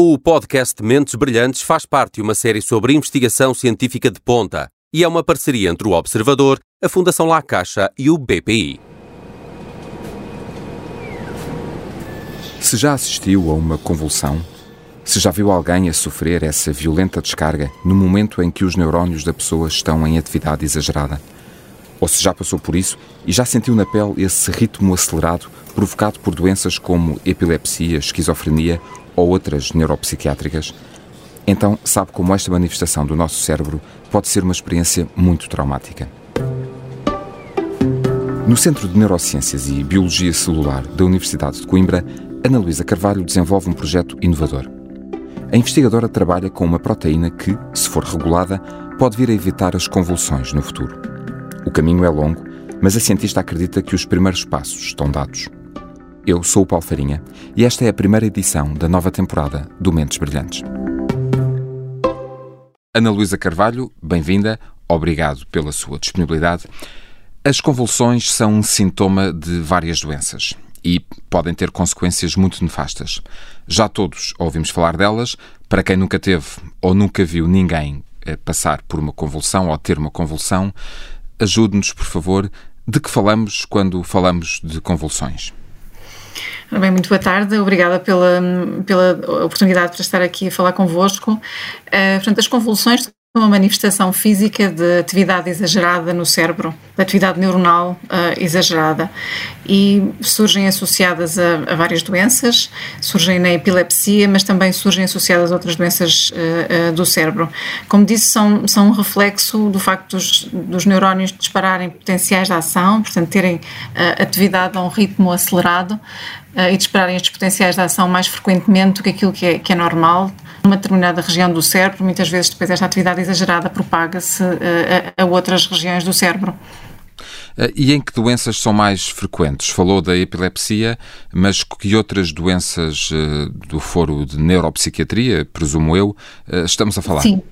O podcast Mentes Brilhantes faz parte de uma série sobre investigação científica de ponta e é uma parceria entre o Observador, a Fundação La Caixa e o BPI. Se já assistiu a uma convulsão, se já viu alguém a sofrer essa violenta descarga no momento em que os neurónios da pessoa estão em atividade exagerada, ou se já passou por isso e já sentiu na pele esse ritmo acelerado provocado por doenças como epilepsia, esquizofrenia ou outras neuropsiquiátricas, então sabe como esta manifestação do nosso cérebro pode ser uma experiência muito traumática. No Centro de Neurociências e Biologia Celular da Universidade de Coimbra, Ana Luísa Carvalho desenvolve um projeto inovador. A investigadora trabalha com uma proteína que, se for regulada, pode vir a evitar as convulsões no futuro. O caminho é longo, mas a cientista acredita que os primeiros passos estão dados. Eu sou o Paulo Farinha e esta é a primeira edição da nova temporada do Mentes Brilhantes. Ana Luísa Carvalho, bem-vinda, obrigado pela sua disponibilidade. As convulsões são um sintoma de várias doenças e podem ter consequências muito nefastas. Já todos ouvimos falar delas. Para quem nunca teve ou nunca viu ninguém eh, passar por uma convulsão ou ter uma convulsão, ajude-nos, por favor, de que falamos quando falamos de convulsões. Bem, muito boa tarde, obrigada pela, pela oportunidade para estar aqui a falar convosco. Uh, portanto, as convulsões uma manifestação física de atividade exagerada no cérebro, de atividade neuronal uh, exagerada e surgem associadas a, a, várias doenças, surgem na epilepsia, mas também surgem associadas a outras doenças uh, uh, do cérebro. Como disse, são, são um reflexo do facto dos, dos neurónios dispararem potenciais de ação, portanto, terem atividade a um ritmo acelerado e dispararem estes potenciais de ação mais frequentemente do que aquilo que é, que é normal numa determinada região do cérebro, muitas vezes depois esta atividade exagerada propaga-se a, a outras regiões do cérebro. Eh, e em que doenças são mais frequentes? Falou da epilepsia, mas que outras doenças eh, do foro de neuropsiquiatria, presumo eu, eh, estamos a falar? Sim.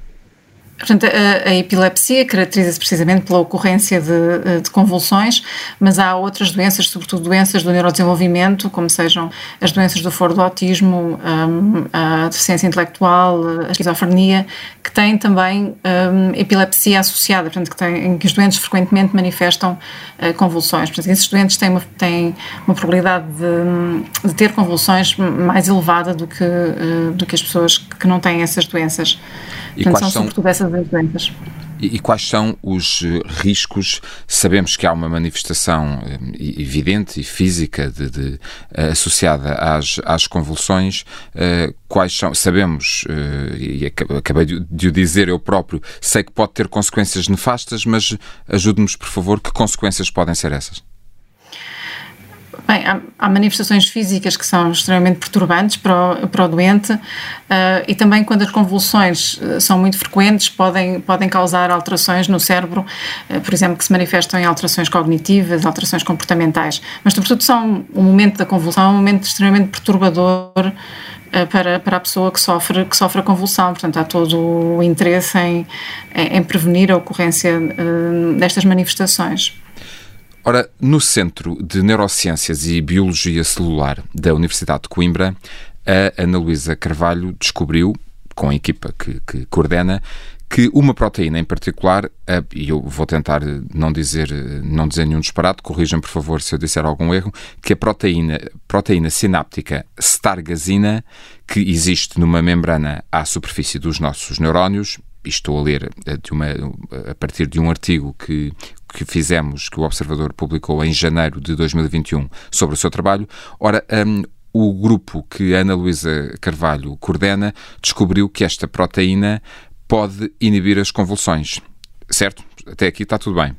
Portanto, a, a epilepsia caracteriza-se precisamente pela ocorrência de, eh, de, convulsões, mas há outras doenças, sobretudo doenças do neurodesenvolvimento, como sejam as doenças do foro do autismo, um, a deficiência intelectual, a esquizofrenia, que têm também um, epilepsia associada, portanto, que têm, em que os doentes frequentemente manifestam uh, convulsões. Portanto, esses doentes têm uma, têm uma probabilidade de, de ter convulsões mais elevada do que, uh, do que as pessoas que não têm essas doenças. E Portanto, quais são, sobretudo essas doenças. E, e, quais são os eh, riscos? Sabemos que há uma manifestação eh, evidente e física de, de, eh, associada às, às convulsões. quais são? Sabemos, e acabei de o dizer eu próprio, sei que pode ter consequências nefastas, mas ajude-nos, por favor, que consequências podem ser essas? Bem, há, há, manifestações físicas que são extremamente perturbantes para o, para o doente uh, e também quando as convulsões eh, são muito frequentes podem, podem causar alterações no cérebro, uh, por exemplo, que se manifestam em alterações cognitivas, alterações comportamentais. Mas, sobretudo, são, o momento da convulsão é um momento extremamente perturbador para, para a pessoa que sofre, que sofre a convulsão. Portanto, há todo o interesse em, em prevenir a ocorrência uh, destas manifestações. Ora, no Centro de Neurociências e Biologia Celular da Universidade de Coimbra, a Ana Luísa Carvalho descobriu, com a equipa que, que coordena, que uma proteína em particular, e eu vou tentar não dizer, não dizer nenhum disparate, corrijam por favor se eu disser algum erro, que a proteína, proteína sináptica stargazina, que existe numa membrana à superfície dos nossos neurónios, e estou a ler eh, de uma, a partir de um artigo que, que fizemos, que o Observador publicou em janeiro de 2021 sobre o seu trabalho. Ora, um, o grupo que Ana Luísa Carvalho coordena descobriu que esta proteína pode inibir as convulsões. Certo? Até aqui está tudo bem.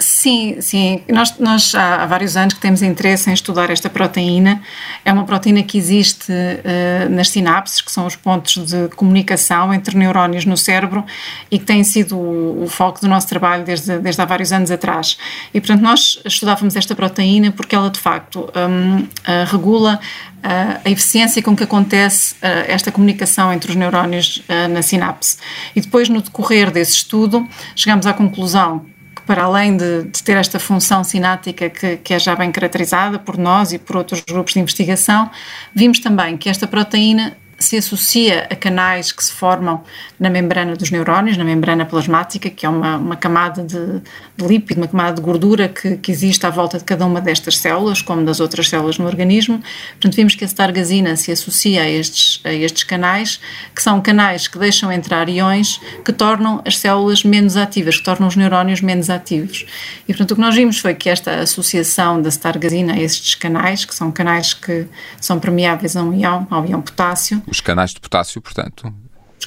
Sim, sim. Nós, nós há, vários anos que temos interesse em estudar esta proteína. É uma proteína que existe uh, nas sinapses, que são os pontos de comunicação entre neurónios no cérebro e que tem sido o, o foco do nosso trabalho desde, desde há vários anos atrás. E, portanto, nós estudávamos esta proteína porque ela, de facto, um, uh, regula uh, a eficiência com que acontece esta comunicação entre os neurónios na sinapse. E depois, no decorrer desse estudo, chegamos à conclusão para além de, de, ter esta função sinática que, que, é já bem caracterizada por nós e por outros grupos de investigação, vimos também que esta proteína se associa a canais que se formam na membrana dos neurónios, na membrana plasmática, que é uma, uma camada de, de lípido, uma camada de gordura que, que, existe à volta de cada uma destas células, como das outras células no organismo. Portanto, vimos que a stargazina se associa a estes, a estes canais, que são canais que deixam entrar iões que tornam as células menos ativas, que tornam os neurónios menos ativos. E, portanto, o que nós vimos foi que esta associação da stargazina a estes canais, que são canais que são permeáveis a um ião, ao ião potássio, os canais de potássio, portanto.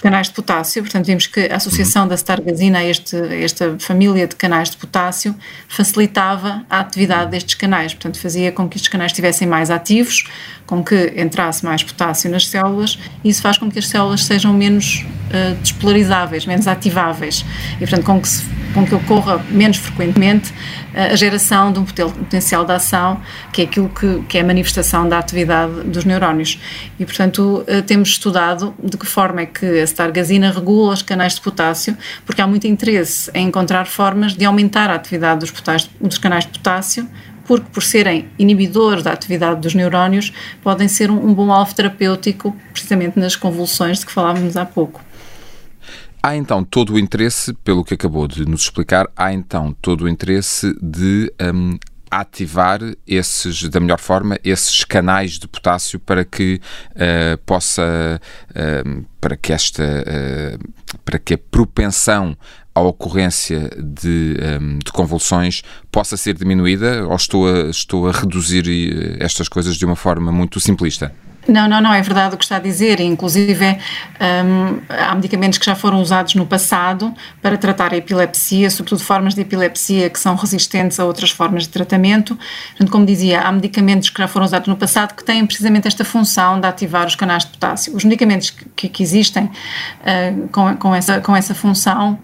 Canais de potássio, portanto, vimos que a associação uhum. da stargazina a, este, a esta família de canais de potássio facilitava a atividade destes canais, portanto, fazia com que estes canais estivessem mais ativos, com que entrasse mais potássio nas células, e isso faz com que as células sejam menos uh, despolarizáveis, menos ativáveis, e, portanto, com que, se, com que ocorra menos frequentemente a geração de um potencial de ação, que é aquilo que, que é a manifestação da atividade dos neurónios. E, portanto, eh, temos estudado de que forma é que a stargazina regula os canais de potássio, porque há muito interesse em encontrar formas de aumentar a atividade dos, potássio, dos canais de potássio, porque por serem inibidores da atividade dos neurónios, podem ser um, um bom alvo terapêutico, precisamente nas convulsões de que falávamos há pouco. Há então todo o interesse, pelo que acabou de nos explicar, há então todo o interesse de um, ativar esses, da melhor forma, esses canais de potássio para que uh, possa, uh, para que esta, uh, para que a propensão à ocorrência de, um, de, convulsões possa ser diminuída ou estou a, estou a reduzir estas coisas de uma forma muito simplista? Não, não, não, é verdade o que está a dizer. Inclusive, um, há medicamentos que já foram usados no passado para tratar a epilepsia, sobretudo formas de epilepsia que são resistentes a outras formas de tratamento. Portanto, como dizia, há medicamentos que já foram usados no passado que têm precisamente esta função de ativar os canais de potássio. Os medicamentos que, que existem uh, com, com, essa, com essa função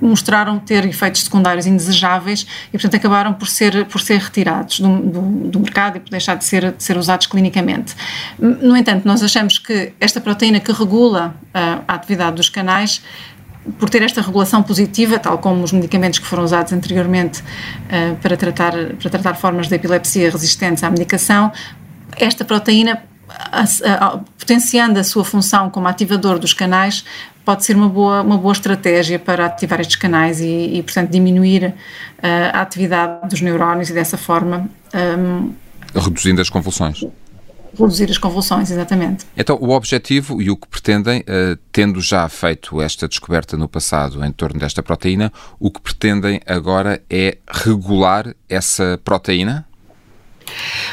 mostraram ter efeitos secundários indesejáveis e, portanto, acabaram por ser, por ser retirados do, do, do mercado e por deixar de ser, de ser usados clinicamente. No entanto, nós achamos que esta proteína que regula uh, a atividade dos canais por ter esta regulação positiva, tal como os medicamentos que foram usados anteriormente uh, para, tratar, para tratar formas de epilepsia resistentes à medicação, esta proteína, potenciando a sua função como ativador dos canais, pode ser uma boa, uma boa estratégia para ativar estes canais e, e portanto, diminuir uh, a atividade dos neurónios e dessa forma. Um, Reduzindo as convulsões. Reduzir as convulsões, exatamente. Então, o objetivo e o que pretendem, uh, tendo já feito esta descoberta no passado em torno desta proteína, o que pretendem agora é regular essa proteína?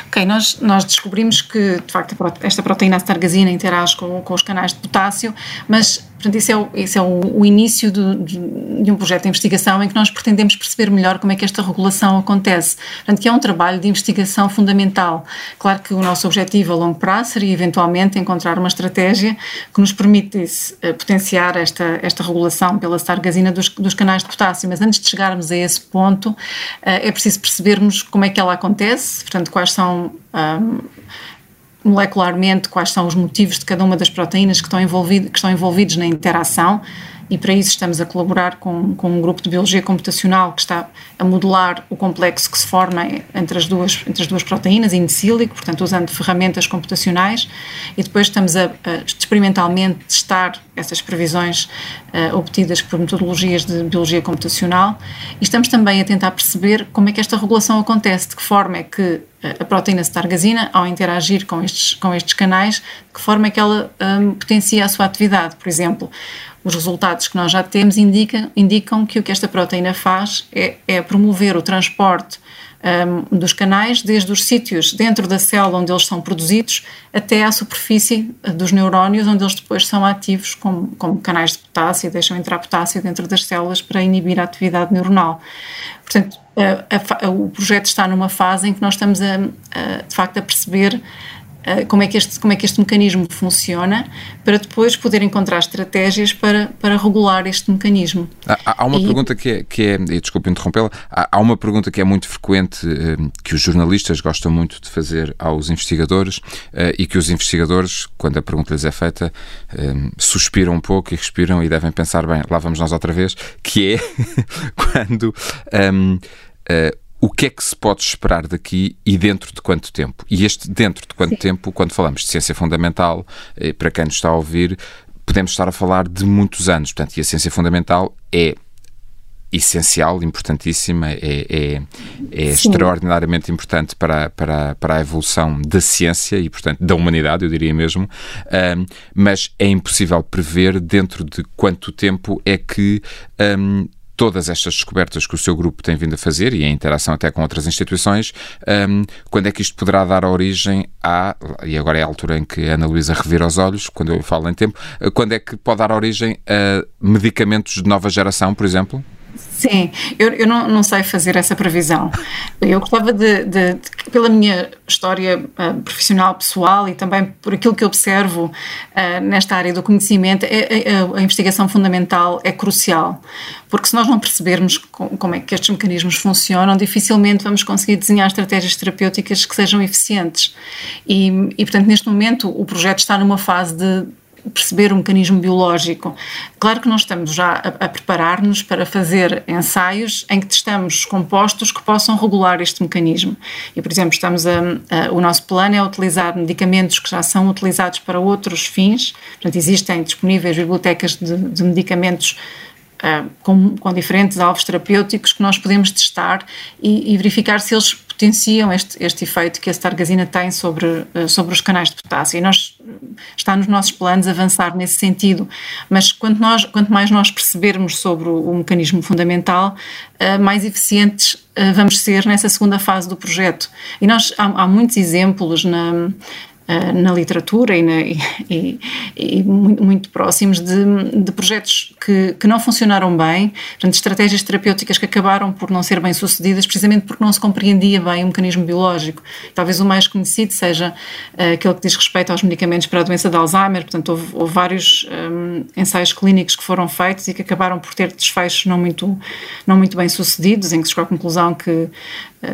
Ok, nós, nós descobrimos que, de facto, esta proteína astargazina interage com, com os canais de potássio, mas Portanto, isso é o, isso é o, o início de, de, um projeto de investigação em que nós pretendemos perceber melhor como é que esta regulação acontece. Portanto, que é um trabalho de investigação fundamental. Claro que o nosso objetivo a longo prazo seria, eventualmente, encontrar uma estratégia que nos permitisse uh, potenciar esta, esta regulação pela sargazina dos, dos canais de potássio. Mas antes de chegarmos a esse ponto, uh, é preciso percebermos como é que ela acontece, portanto, quais são. Um, molecularmente quais são os motivos de cada uma das proteínas que estão, envolvido, que estão envolvidos na interação e para isso estamos a colaborar com, com um grupo de biologia computacional que está a modelar o complexo que se forma entre as duas, entre as duas proteínas in sílico, portanto usando ferramentas computacionais e depois estamos a, a experimentalmente testar essas previsões uh, obtidas por metodologias de biologia computacional e estamos também a tentar perceber como é que esta regulação acontece, de que forma é que eh, a proteína cetargazina, ao interagir com estes, com estes canais, de que forma é que ela um, potencia a sua atividade. Por exemplo, os resultados que nós já temos indicam, indicam que o que esta proteína faz é, é promover o transporte um, dos canais desde os sítios dentro da célula onde eles são produzidos até à superfície dos neurónios, onde eles depois são ativos como, como canais de potássio deixam entrar potássio dentro das células para inibir a atividade neuronal. Portanto, a, a, o projeto está numa fase em que nós estamos de facto a perceber eh, como é, que este, como é que este mecanismo funciona, para depois poder encontrar estratégias para, para regular este mecanismo. Há, há uma e... pergunta que é, que é e desculpe interrompê-la, há, há, uma pergunta que é muito frequente, eh, que os jornalistas gostam muito de fazer aos investigadores eh, e que os investigadores, quando a pergunta lhes é feita, suspiram um pouco e respiram e devem pensar, bem, lá vamos nós outra vez, que é quando um, uh, o que é que se pode esperar daqui e dentro de quanto tempo? E este dentro de quanto Sim. tempo, quando falamos de ciência fundamental, eh, para quem nos está a ouvir, podemos estar a falar de muitos anos. Portanto, e a ciência fundamental é essencial, importantíssima, é, é, é extraordinariamente importante para, para, para a evolução da ciência e, portanto, da humanidade, eu diria mesmo, um, mas é impossível prever dentro de quanto tempo é que um, todas estas descobertas que o seu grupo tem vindo a fazer e em interação até com outras instituições, um, quando é que isto poderá dar origem a, e agora é a altura em que a Ana Luísa revira os olhos, quando eu falo em tempo, quando é que pode dar origem a medicamentos de nova geração, por exemplo? Sim, eu, eu não, não, sei fazer essa previsão. Eu gostava de, de, de pela minha história uh, profissional, pessoal e também por aquilo que observo uh, nesta área do conhecimento, é, é, é, a investigação fundamental é crucial, porque se nós não percebermos como é que estes mecanismos funcionam, dificilmente vamos conseguir desenhar estratégias terapêuticas que sejam eficientes. E, e portanto, neste momento, o projeto está numa fase de perceber o mecanismo biológico. Claro que nós estamos já a, a preparar-nos para fazer ensaios em que testamos compostos que possam regular este mecanismo. E, por exemplo, estamos a, a, o nosso plano é utilizar medicamentos que já são utilizados para outros fins. Portanto, existem disponíveis bibliotecas de, de medicamentos Uh, com, com, diferentes alvos terapêuticos que nós podemos testar e, e verificar se eles potenciam este, este efeito que a stargazina tem sobre, eh, sobre os canais de potássio. E nós, está nos nossos planos avançar nesse sentido. Mas quanto, nós, quanto mais nós percebermos sobre o, o mecanismo fundamental, uh, mais eficientes uh, vamos ser nessa segunda fase do projeto. E nós, há, há muitos exemplos na eh, na literatura e, na, e, e muito, muito, próximos de, de projetos que, que, não funcionaram bem, portanto, estratégias terapêuticas que acabaram por não ser bem sucedidas precisamente porque não se compreendia bem o mecanismo biológico. Talvez o mais conhecido seja uh, aquele que diz respeito aos medicamentos para a doença de Alzheimer, portanto, houve, houve vários um, ensaios clínicos que foram feitos e que acabaram por ter desfechos não muito, não muito bem sucedidos, em que se chegou à conclusão que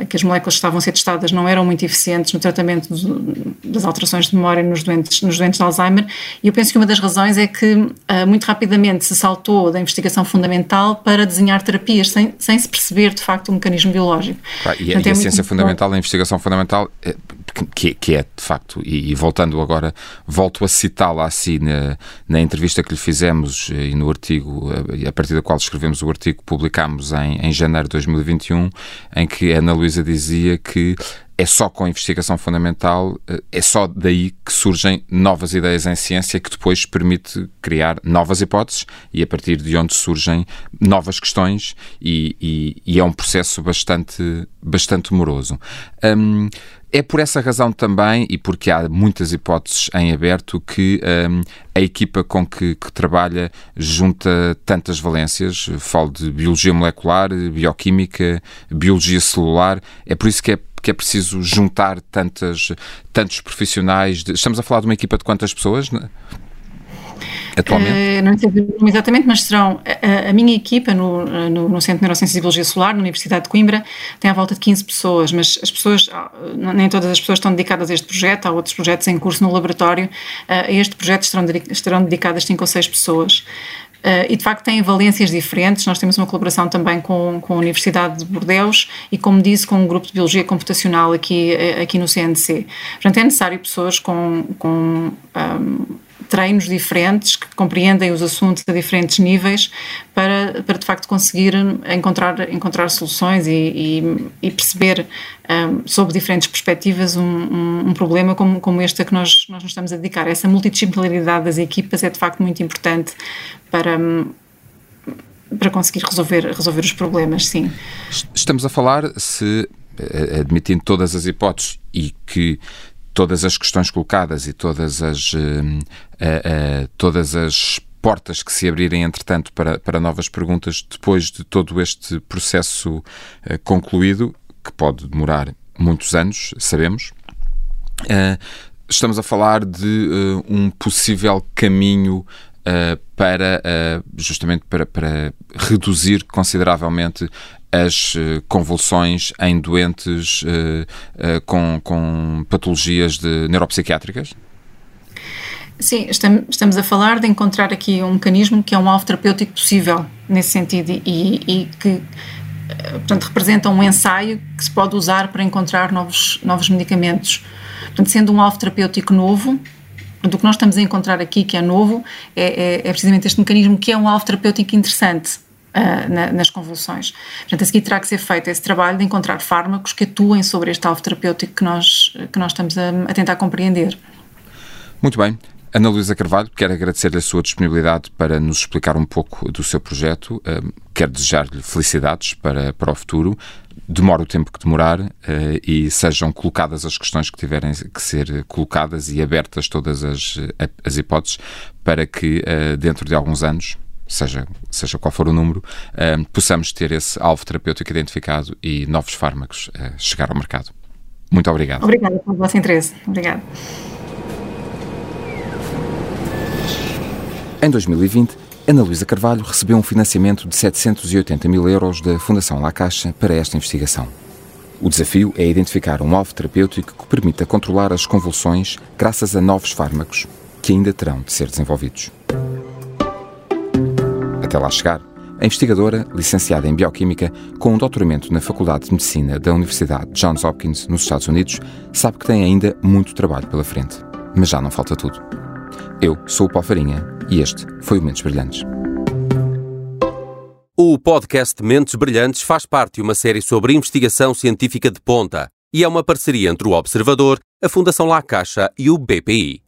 que as moléculas que estavam a ser testadas não eram muito eficientes no tratamento das alterações de memória nos doentes, nos doentes de Alzheimer, e eu penso que uma das razões é que eh, muito rapidamente se saltou da investigação fundamental para desenhar terapias sem, sem se perceber de facto o mecanismo biológico. Ah, e, Portanto, e a, é ciência fundamental, bom. a investigação fundamental, é, que, que, é de facto, e, e voltando agora, volto a citá-la assim na, na entrevista que lhe fizemos eh, e no artigo, a partir da qual escrevemos o artigo que publicámos em, em janeiro de 2021, em que Ana Luísa dizia que é só com a investigação fundamental, eh, é só daí que surgem novas ideias em ciência que depois permite criar novas hipóteses e a partir de onde surgem novas questões e, e, e é um processo bastante, bastante moroso. Um, é por essa razão também, e porque há muitas hipóteses em aberto, que um, a equipa com que, que, trabalha junta tantas valências. Falo de biologia molecular, bioquímica, biologia celular. É por isso que é que é preciso juntar tantas, tantos profissionais. De, estamos a falar de uma equipa de quantas pessoas? Né? atualmente? Uh, não sei exatamente, mas serão. A, a minha equipa no, no, no, Centro de Biologia Solar, na Universidade de Coimbra, tem à volta de 15 pessoas, mas as pessoas, ah, nem todas as pessoas estão dedicadas a este projeto, há outros projetos em curso no laboratório. Uh, a este projeto estarão, estarão dedicadas 5 ou 6 pessoas. Uh, e de facto têm valências diferentes. Nós temos uma colaboração também com, com a Universidade de Bordeus e, como disse, com um grupo de Biologia Computacional aqui, aqui no CNC. Portanto, é necessário pessoas com, com um, treinos diferentes que compreendem os assuntos a diferentes níveis para, para de facto conseguir encontrar, encontrar soluções e, e, e perceber um, sob diferentes perspectivas um, um, um, problema como, como este a que nós, nós nos estamos a dedicar. Essa multidisciplinaridade das equipas é de facto muito importante para, para conseguir resolver, resolver os problemas, sim. Estamos a falar, se eh, admitindo todas as hipóteses e que todas as questões colocadas e todas as, uh, uh, todas as portas que se abrirem, entretanto, para, para novas perguntas, depois de todo este processo concluído, que pode demorar muitos anos, sabemos. estamos a falar de um possível caminho para justamente para, para reduzir consideravelmente as eh, convulsões em doentes com, com patologias de neuropsiquiátricas? Sim, estamos a falar de encontrar aqui um mecanismo que é um alvo terapêutico possível nesse sentido e, e que portanto, representam um ensaio que se pode usar para encontrar novos, novos medicamentos. Portanto, sendo um alvo terapêutico novo, o que nós estamos a encontrar aqui, que é novo, é, é, é precisamente este mecanismo que é um alvo terapêutico interessante uh, na, nas convulsões. Portanto, a seguir terá que ser feito esse trabalho de encontrar fármacos que atuem sobre este alvo terapêutico que nós, que nós estamos a, a tentar compreender. Muito bem. Ana Luísa Carvalho, quero agradecer-lhe a sua disponibilidade para nos explicar um pouco do seu projeto. quero desejar-lhe felicidades para, para o futuro. Demora o tempo que demorar uh, e sejam colocadas as questões que tiverem que ser colocadas e abertas todas as, as hipóteses para que uh, dentro de alguns anos, seja, seja qual for o número, uh, possamos ter esse alvo terapêutico identificado e novos fármacos chegar ao mercado. Muito obrigado. Obrigada pelo vosso interesse. Obrigada. Em 2020, Ana Luísa Carvalho recebeu um financiamento de 780 mil euros da Fundação La Caixa para esta investigação. O desafio é identificar um alvo terapêutico que permita controlar as convulsões graças a novos fármacos que ainda terão de ser desenvolvidos. Até lá chegar, a investigadora, licenciada em Bioquímica, com um doutoramento na Faculdade de Medicina da Universidade Johns Hopkins, nos Estados Unidos, sabe que tem ainda muito trabalho pela frente. Mas já não falta tudo. Eu sou o Paulo Farinha e este foi o Mentes Brilhantes. O podcast Mentes Brilhantes faz parte de uma série sobre investigação científica de ponta e é uma parceria entre o Observador, a Fundação La Caixa e o BPI.